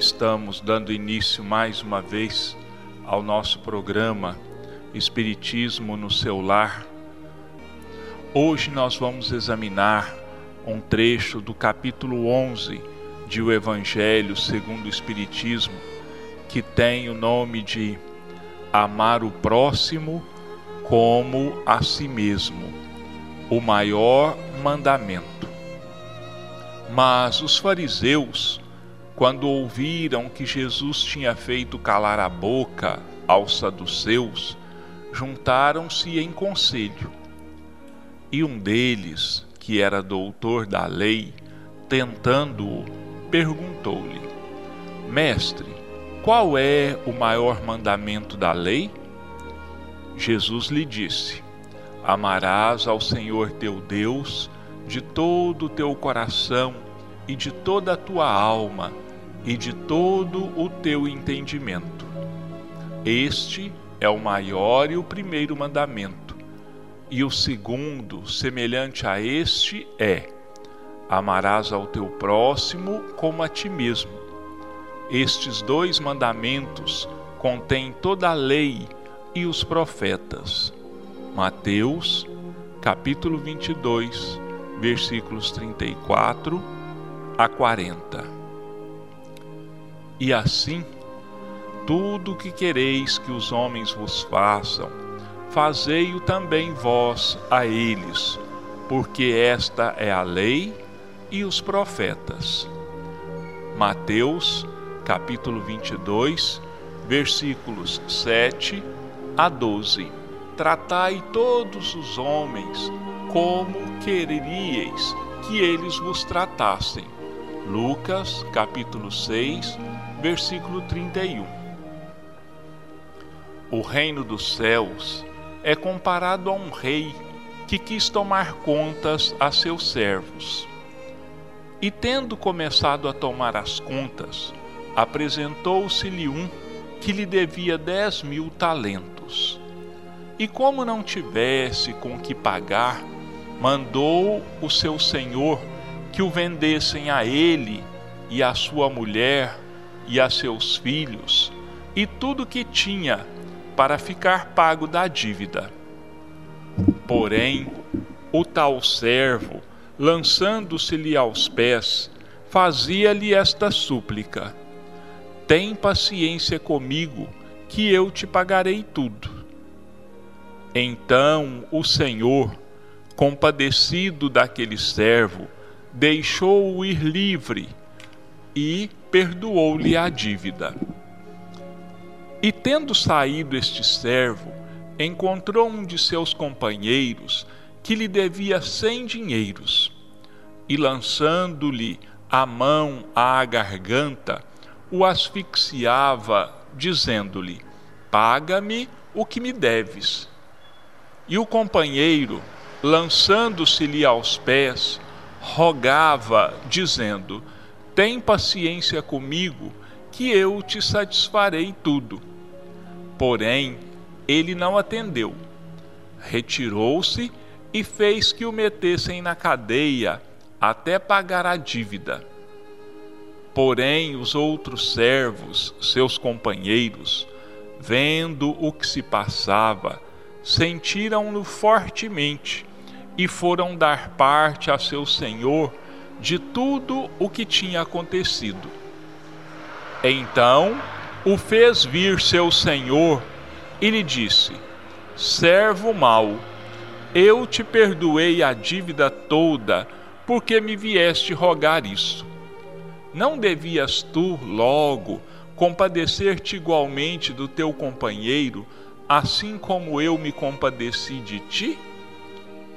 estamos dando início mais uma vez ao nosso programa Espiritismo no seu lar. Hoje nós vamos examinar um trecho do capítulo 11 de O Evangelho segundo o Espiritismo, que tem o nome de Amar o próximo como a si mesmo, o maior mandamento. Mas os fariseus, quando ouviram que Jesus tinha feito calar a boca aos saduceus, juntaram-se em conselho. E um deles, que era doutor da lei, tentando-o, perguntou-lhe: Mestre, qual é o maior mandamento da lei? Jesus lhe disse: Amarás ao Senhor teu Deus de todo o teu coração e de toda a tua alma e de todo o teu entendimento. Este é o maior e o primeiro mandamento. E o segundo, semelhante a este, é: Amarás ao teu próximo como a ti mesmo. Estes dois mandamentos contêm toda a lei e os profetas. Mateus, capítulo 22, versículos 34 a 40. E assim, tudo o que quereis que os homens vos façam, fazei-o também vós a eles, porque esta é a lei e os profetas. Mateus, capítulo 22, versículos 7 a 12 tratai todos os homens como quereríeis que eles vos tratassem. Lucas, capítulo 6, versículo 31. O reino dos céus é comparado a um rei que quis tomar contas a seus servos. E tendo começado a tomar as contas, apresentou-se-lhe um que lhe devia dez mil talentos. E como não tivesse com que pagar, mandou o seu senhor que o vendessem a ele e a sua mulher e a seus filhos e tudo que tinha para ficar pago da dívida. Porém, o tal servo, lançando-se-lhe aos pés, fazia-lhe esta súplica: Tem paciência comigo, que eu te pagarei tudo. Então o Senhor, compadecido daquele servo, deixou-o ir livre e perdoou-lhe a dívida. E tendo saído este servo, encontrou um de seus companheiros que lhe devia cem dinheiros, e lançando-lhe a mão à garganta, o asfixiava, dizendo-lhe: Paga-me o que me deves. E o companheiro, lançando-se-lhe aos pés, rogava, dizendo: Tem paciência comigo, que eu te satisfarei tudo. Porém, ele não atendeu. Retirou-se e fez que o metessem na cadeia até pagar a dívida. Porém, os outros servos, seus companheiros, vendo o que se passava, sentiram-no fortemente e foram dar parte a seu senhor de tudo o que tinha acontecido. Então o fez vir seu senhor e lhe disse: Servo mau, eu te perdoei a dívida toda, porque me vieste rogar isso. Não devias tu, logo, compadecer-te igualmente do teu companheiro, assim como eu me compadeci de ti?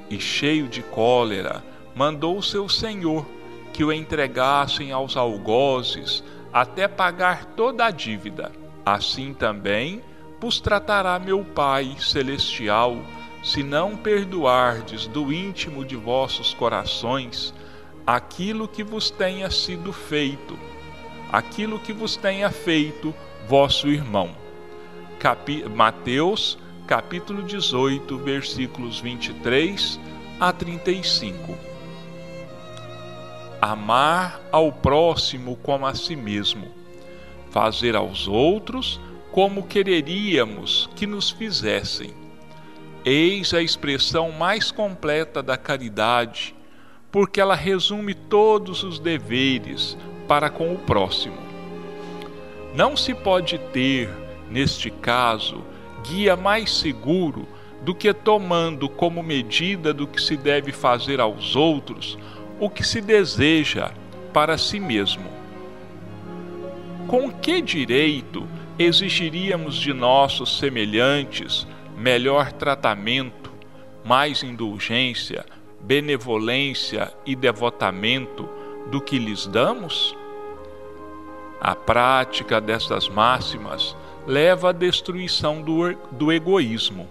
E cheio de cólera, mandou seu senhor que o entregassem aos algozes até pagar toda a dívida. Assim também vos tratará meu Pai celestial, se não perdoardes do íntimo de vossos corações aquilo que vos tenha sido feito, aquilo que vos tenha feito vosso irmão capi Mateus, capítulo 18, versículos 23 a 35. Amar ao próximo como a si mesmo. fazer aos outros como quereríamos que nos fizessem. Eis a expressão mais completa da caridade, porque ela resume todos os deveres para com o próximo. Não se pode ter, neste caso, guia mais seguro do que tomando como medida do que se deve fazer aos outros o que se deseja para si mesmo. Com que direito exigiríamos de nossos semelhantes melhor tratamento, mais indulgência, benevolência e devotamento do que lhes damos? A prática dessas máximas leva à destruição do, do egoísmo.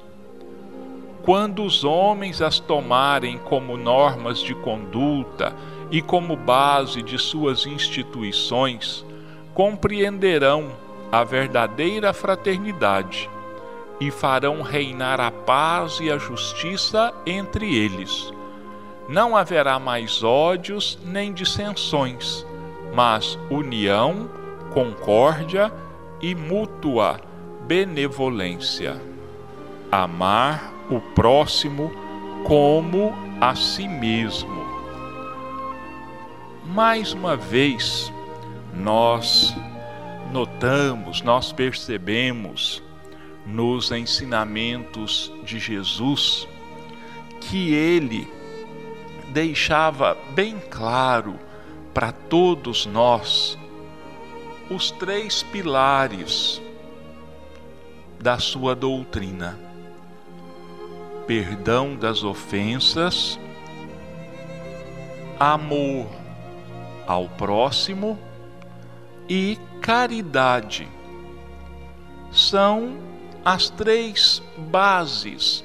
Quando os homens as tomarem como normas de conduta e como base de suas instituições, compreenderão a verdadeira fraternidade e farão reinar a paz e a justiça entre eles. Não haverá mais ódios nem dissensões, mas união, concórdia e mútua benevolência. Amar o próximo como a si mesmo. Mais uma vez, nós notamos, nós percebemos nos ensinamentos de Jesus que ele deixava bem claro para todos nós os três pilares da sua doutrina: perdão das ofensas, amor ao próximo e caridade. São as três bases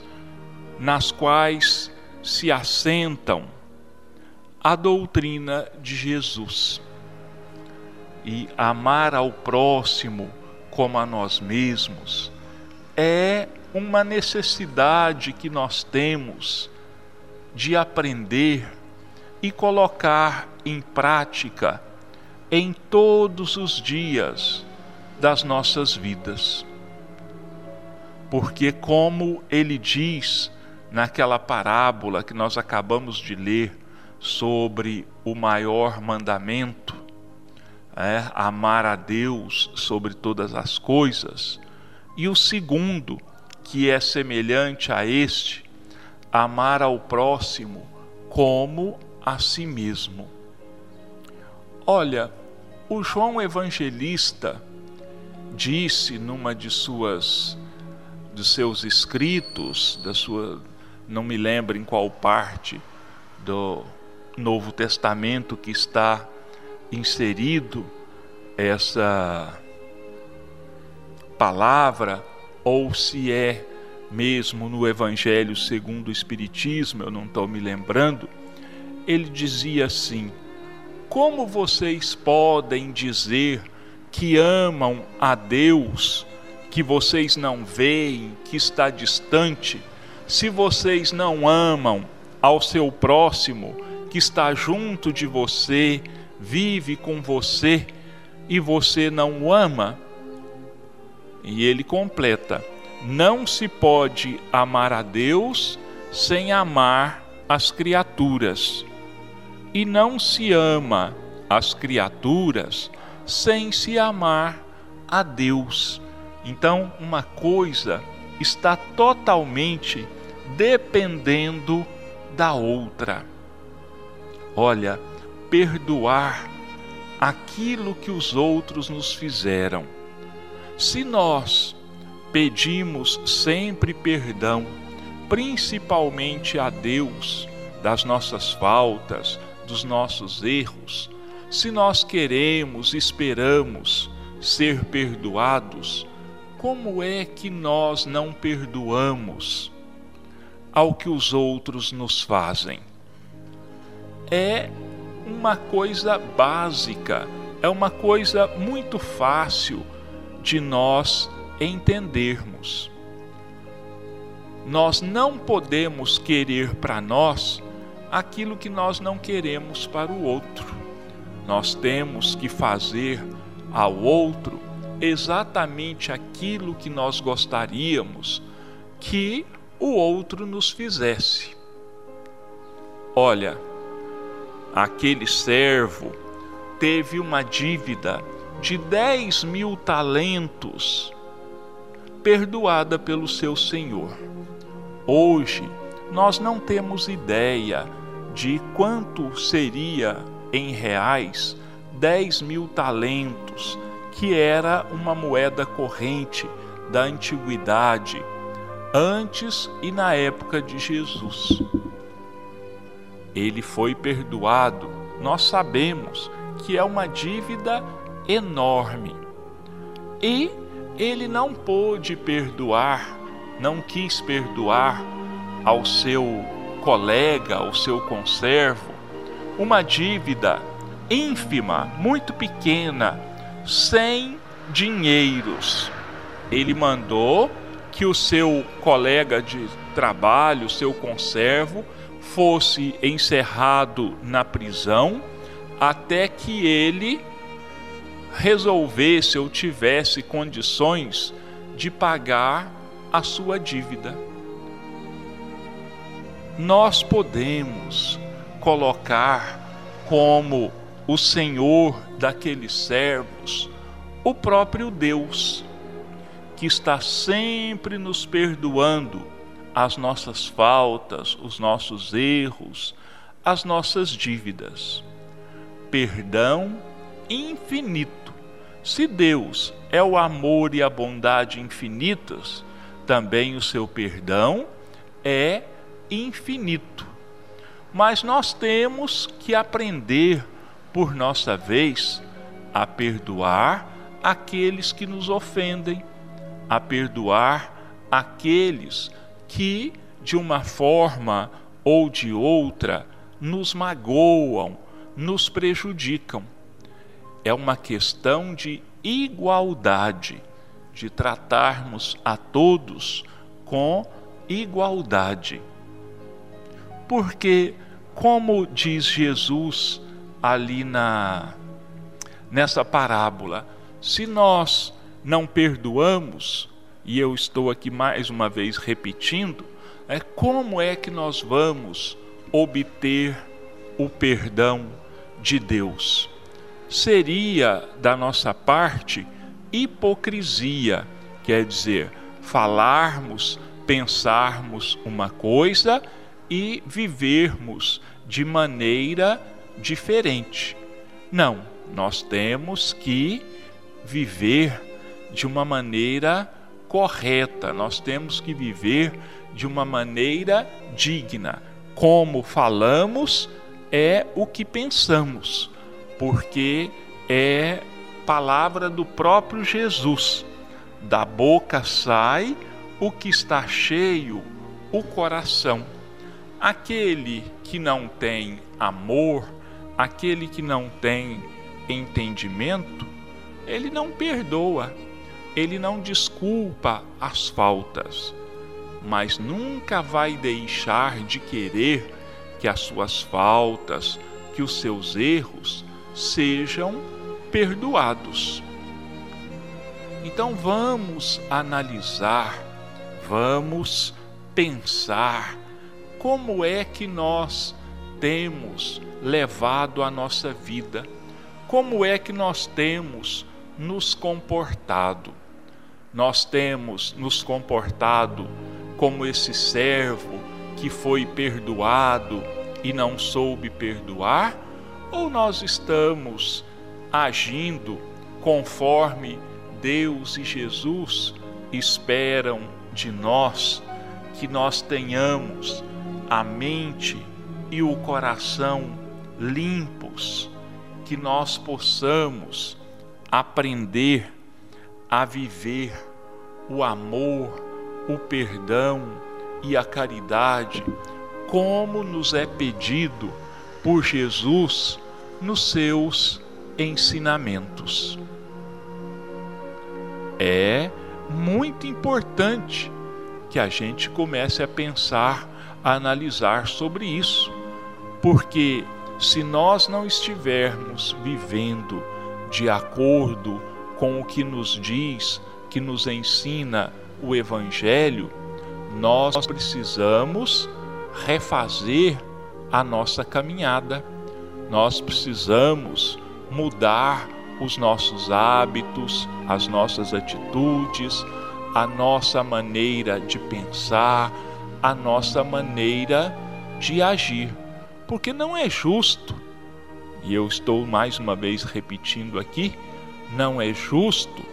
nas quais se assentam a doutrina de Jesus. E amar ao próximo como a nós mesmos é uma necessidade que nós temos de aprender e colocar em prática em todos os dias das nossas vidas. Porque, como ele diz naquela parábola que nós acabamos de ler sobre o maior mandamento, é, amar a Deus sobre todas as coisas, e o segundo, que é semelhante a este, amar ao próximo como a si mesmo. Olha, o João Evangelista disse numa de suas dos seus escritos, da sua, não me lembro em qual parte do Novo Testamento que está inserido essa palavra ou se é mesmo no Evangelho segundo o Espiritismo, eu não estou me lembrando, ele dizia assim: como vocês podem dizer que amam a Deus, que vocês não veem, que está distante, se vocês não amam ao seu próximo, que está junto de você, vive com você, e você não o ama? E ele completa: não se pode amar a Deus sem amar as criaturas e não se ama as criaturas sem se amar a Deus. Então, uma coisa está totalmente dependendo da outra. Olha, perdoar aquilo que os outros nos fizeram. Se nós pedimos sempre perdão, principalmente a Deus, das nossas faltas, dos nossos erros, se nós queremos, esperamos ser perdoados, como é que nós não perdoamos ao que os outros nos fazem? É uma coisa básica, é uma coisa muito fácil de nós entendermos. Nós não podemos querer para nós aquilo que nós não queremos para o outro. Nós temos que fazer ao outro exatamente aquilo que nós gostaríamos que o outro nos fizesse. Olha, aquele servo teve uma dívida de 10 mil talentos perdoada pelo seu senhor. Hoje, nós não temos ideia de quanto seria em reais 10 mil talentos, que era uma moeda corrente da antiguidade, antes e na época de Jesus. Ele foi perdoado, nós sabemos que é uma dívida enorme. E ele não pôde perdoar, não quis perdoar ao seu colega, ao seu conservo, uma dívida ínfima, muito pequena, sem dinheiros. Ele mandou que o seu colega de trabalho, seu conservo, fosse encerrado na prisão até que ele resolvesse ou tivesse condições de pagar a sua dívida. Nós podemos colocar como o Senhor daqueles servos o próprio Deus, que está sempre nos perdoando as nossas faltas, os nossos erros, as nossas dívidas. Perdão infinito. Se Deus é o amor e a bondade infinitas, também o seu perdão é infinito. Mas nós temos que aprender, por nossa vez, a perdoar aqueles que nos ofendem, a perdoar aqueles que, de uma forma ou de outra, nos magoam, nos prejudicam é uma questão de igualdade, de tratarmos a todos com igualdade. Porque, como diz Jesus ali na nessa parábola, se nós não perdoamos, e eu estou aqui mais uma vez repetindo, é como é que nós vamos obter o perdão de Deus? Seria da nossa parte hipocrisia, quer dizer, falarmos, pensarmos uma coisa e vivermos de maneira diferente. Não, nós temos que viver de uma maneira correta, nós temos que viver de uma maneira digna. Como falamos é o que pensamos porque é palavra do próprio Jesus. Da boca sai o que está cheio, o coração. Aquele que não tem amor, aquele que não tem entendimento, ele não perdoa, ele não desculpa as faltas, mas nunca vai deixar de querer que as suas faltas, que os seus erros sejam perdoados. Então vamos analisar, vamos pensar como é que nós temos levado a nossa vida, como é que nós temos nos comportado. Nós temos nos comportado como esse servo que foi perdoado e não soube perdoar? Ou nós estamos agindo conforme Deus e Jesus esperam de nós que nós tenhamos a mente e o coração limpos, que nós possamos aprender a viver o amor, o perdão e a caridade, como nos é pedido por Jesus nos seus ensinamentos. É muito importante que a gente comece a pensar, a analisar sobre isso, porque se nós não estivermos vivendo de acordo com o que nos diz, que nos ensina o Evangelho, nós precisamos refazer a nossa caminhada. Nós precisamos mudar os nossos hábitos, as nossas atitudes, a nossa maneira de pensar, a nossa maneira de agir. Porque não é justo, e eu estou mais uma vez repetindo aqui, não é justo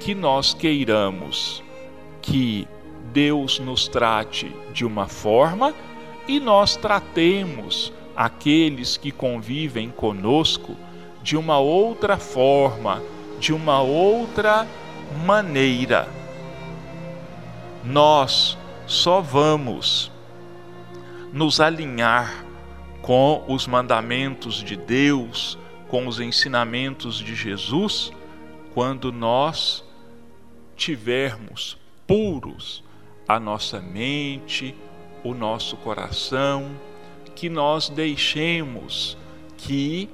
que nós queiramos que Deus nos trate de uma forma e nós tratemos aqueles que convivem conosco de uma outra forma, de uma outra maneira. Nós só vamos nos alinhar com os mandamentos de Deus, com os ensinamentos de Jesus, quando nós tivermos puros a nossa mente, o nosso coração, que nós deixemos que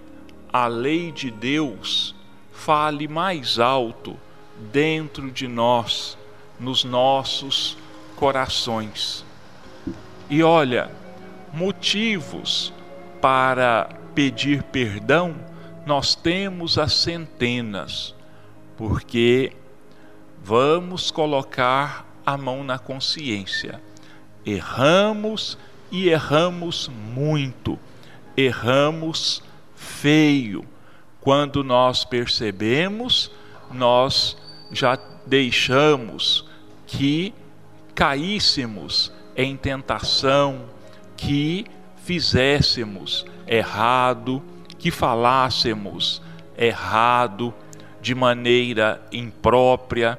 a lei de Deus fale mais alto dentro de nós, nos nossos corações. E olha, motivos para pedir perdão nós temos as centenas, porque vamos colocar a mão na consciência. Erramos e erramos muito, erramos feio. Quando nós percebemos, nós já deixamos que caíssemos em tentação, que fizéssemos errado, que falássemos errado, de maneira imprópria,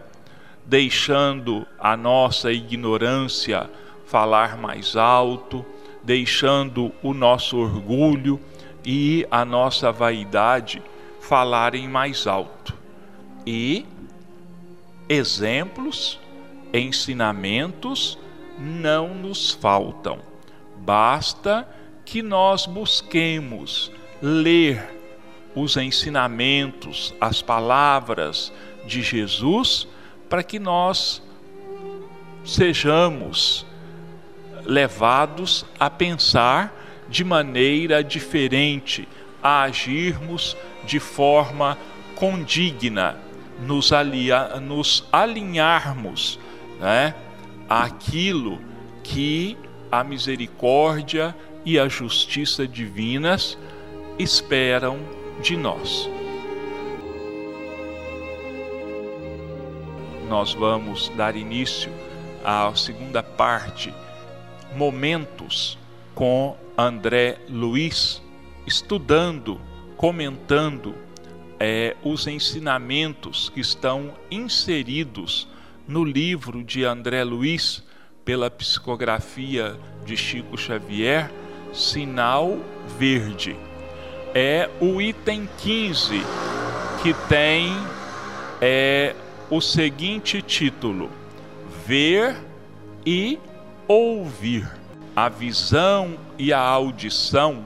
deixando a nossa ignorância falar mais alto, deixando o nosso orgulho e a nossa vaidade falarem mais alto. E exemplos ensinamentos não nos faltam. Basta que nós busquemos ler os ensinamentos, as palavras de Jesus, para que nós sejamos levados a pensar de maneira diferente, a agirmos de forma condigna nos, alia, nos alinharmos né, àquilo que a misericórdia e a justiça divinas esperam de nós. Nós vamos dar início à segunda parte, momentos com André Luiz, estudando, comentando é, os ensinamentos que estão inseridos no livro de André Luiz, pela psicografia de Chico Xavier, Sinal Verde. É o item 15 que tem é, o seguinte título: Ver e ouvir. A visão e a audição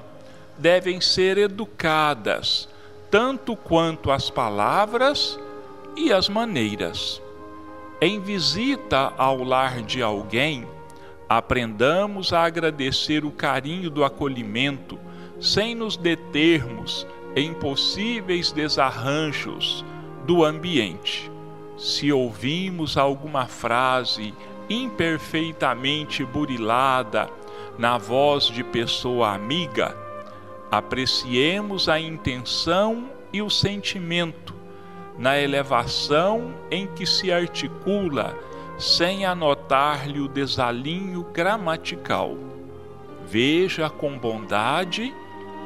devem ser educadas tanto quanto as palavras e as maneiras. Em visita ao lar de alguém, aprendamos a agradecer o carinho do acolhimento, sem nos determos em possíveis desarranjos do ambiente. Se ouvimos alguma frase imperfeitamente burilada na voz de pessoa amiga, apreciemos a intenção e o sentimento na elevação em que se articula, sem anotar-lhe o desalinho gramatical. Veja com bondade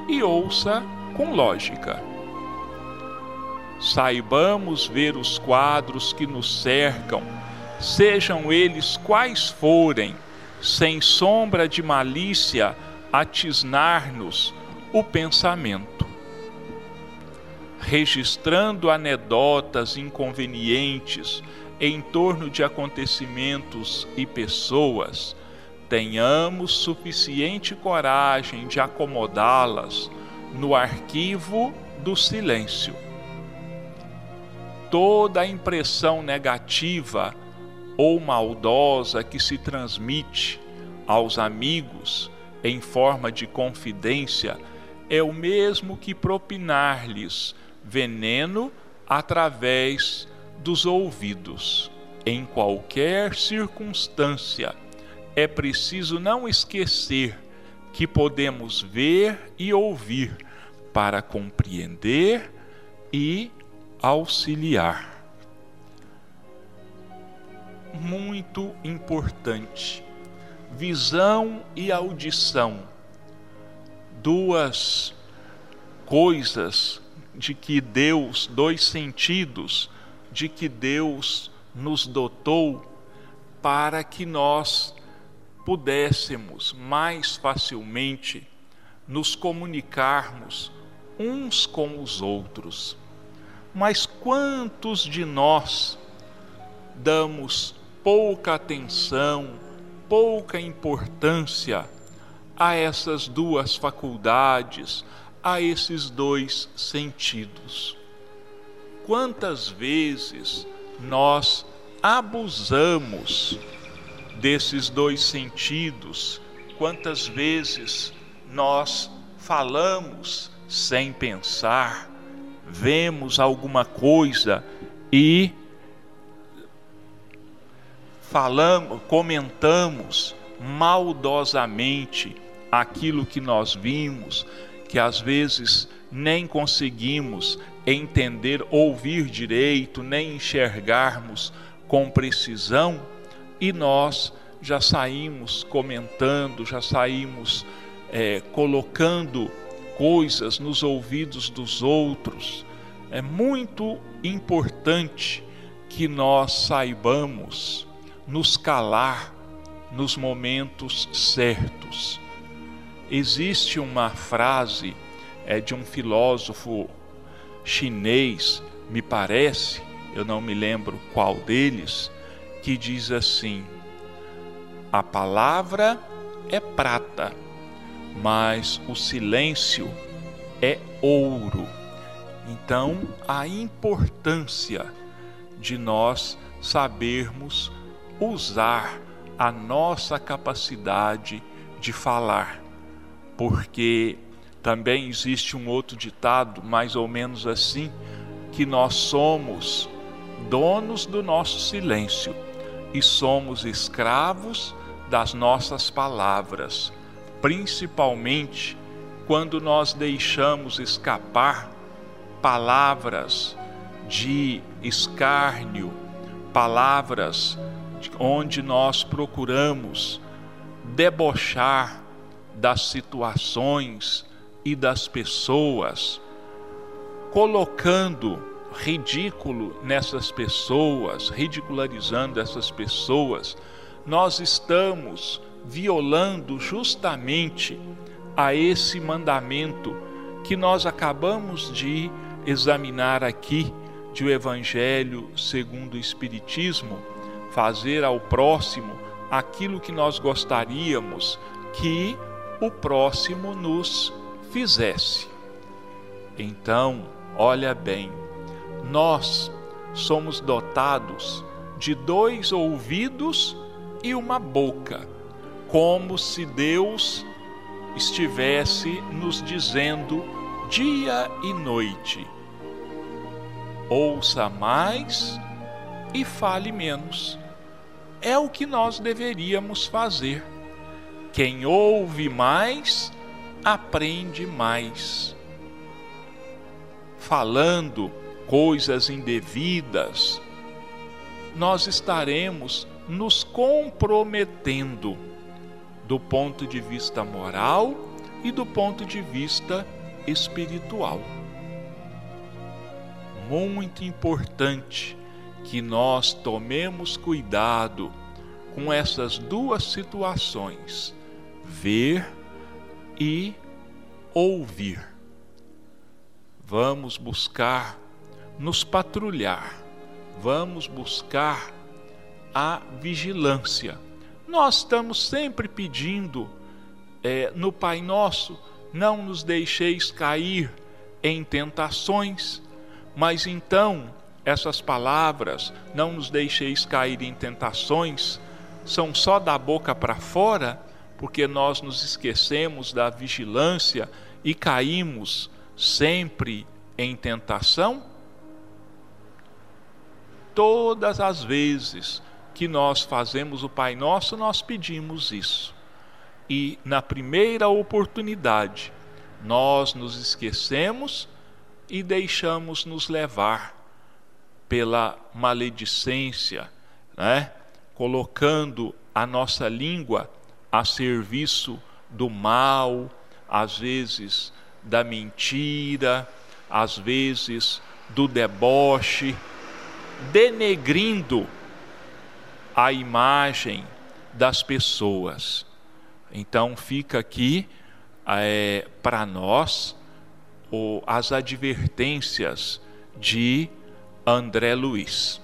e ouça com lógica. Saibamos ver os quadros que nos cercam, sejam eles quais forem, sem sombra de malícia, atisnar-nos o pensamento. Registrando anedotas inconvenientes em torno de acontecimentos e pessoas, tenhamos suficiente coragem de acomodá-las no arquivo do silêncio. toda impressão negativa ou maldosa que se transmite aos amigos em forma de confidência é o mesmo que propinar-lhes veneno através dos ouvidos. Em qualquer circunstância, é preciso não esquecer que podemos ver e ouvir para compreender e auxiliar. Muito importante. Visão e audição. Duas coisas de que Deus, dois sentidos de que Deus nos dotou para que nós pudéssemos mais facilmente nos comunicarmos uns com os outros. Mas quantos de nós damos pouca atenção, pouca importância a essas duas faculdades, a esses dois sentidos? Quantas vezes nós abusamos desses dois sentidos, quantas vezes nós falamos sem pensar, vemos alguma coisa e falamos, comentamos maldosamente aquilo que nós vimos, que às vezes nem conseguimos entender, ouvir direito, nem enxergarmos com precisão, e nós já saímos comentando, já saímos é, colocando coisas nos ouvidos dos outros. É muito importante que nós saibamos nos calar nos momentos certos. Existe uma frase é de um filósofo chinês, me parece, eu não me lembro qual deles, que diz assim: A palavra é prata, mas o silêncio é ouro. Então, a importância de nós sabermos usar a nossa capacidade de falar, porque também existe um outro ditado, mais ou menos assim, que nós somos donos do nosso silêncio e somos escravos das nossas palavras, principalmente quando nós deixamos escapar palavras de escárnio, palavras onde nós procuramos debochar das situações e das pessoas, colocando ridículo nessas pessoas, ridicularizando essas pessoas, nós estamos violando justamente a esse mandamento que nós acabamos de examinar aqui de o Evangelho segundo o Espiritismo, fazer ao próximo aquilo que nós gostaríamos que o próximo nos fizesse. Então, olha bem, nós somos dotados de dois ouvidos e uma boca, como se Deus estivesse nos dizendo dia e noite: ouça mais e fale menos. É o que nós deveríamos fazer. Quem ouve mais, aprende mais. Falando coisas indevidas, nós estaremos nos comprometendo do ponto de vista moral e do ponto de vista espiritual. Muito importante que nós tomemos cuidado com essas duas situações, ver e ouvir. Vamos buscar nos patrulhar, vamos buscar a vigilância. Nós estamos sempre pedindo é, no Pai Nosso: não nos deixeis cair em tentações, mas então essas palavras, não nos deixeis cair em tentações, são só da boca para fora, porque nós nos esquecemos da vigilância e caímos sempre em tentação? Todas as vezes que nós fazemos o Pai Nosso, nós pedimos isso. E na primeira oportunidade, nós nos esquecemos e deixamos nos levar pela maledicência, né? colocando a nossa língua a serviço do mal, às vezes da mentira, às vezes do deboche, denegrindo a imagem das pessoas. Então fica aqui é, para nós o, as advertências de André Luiz.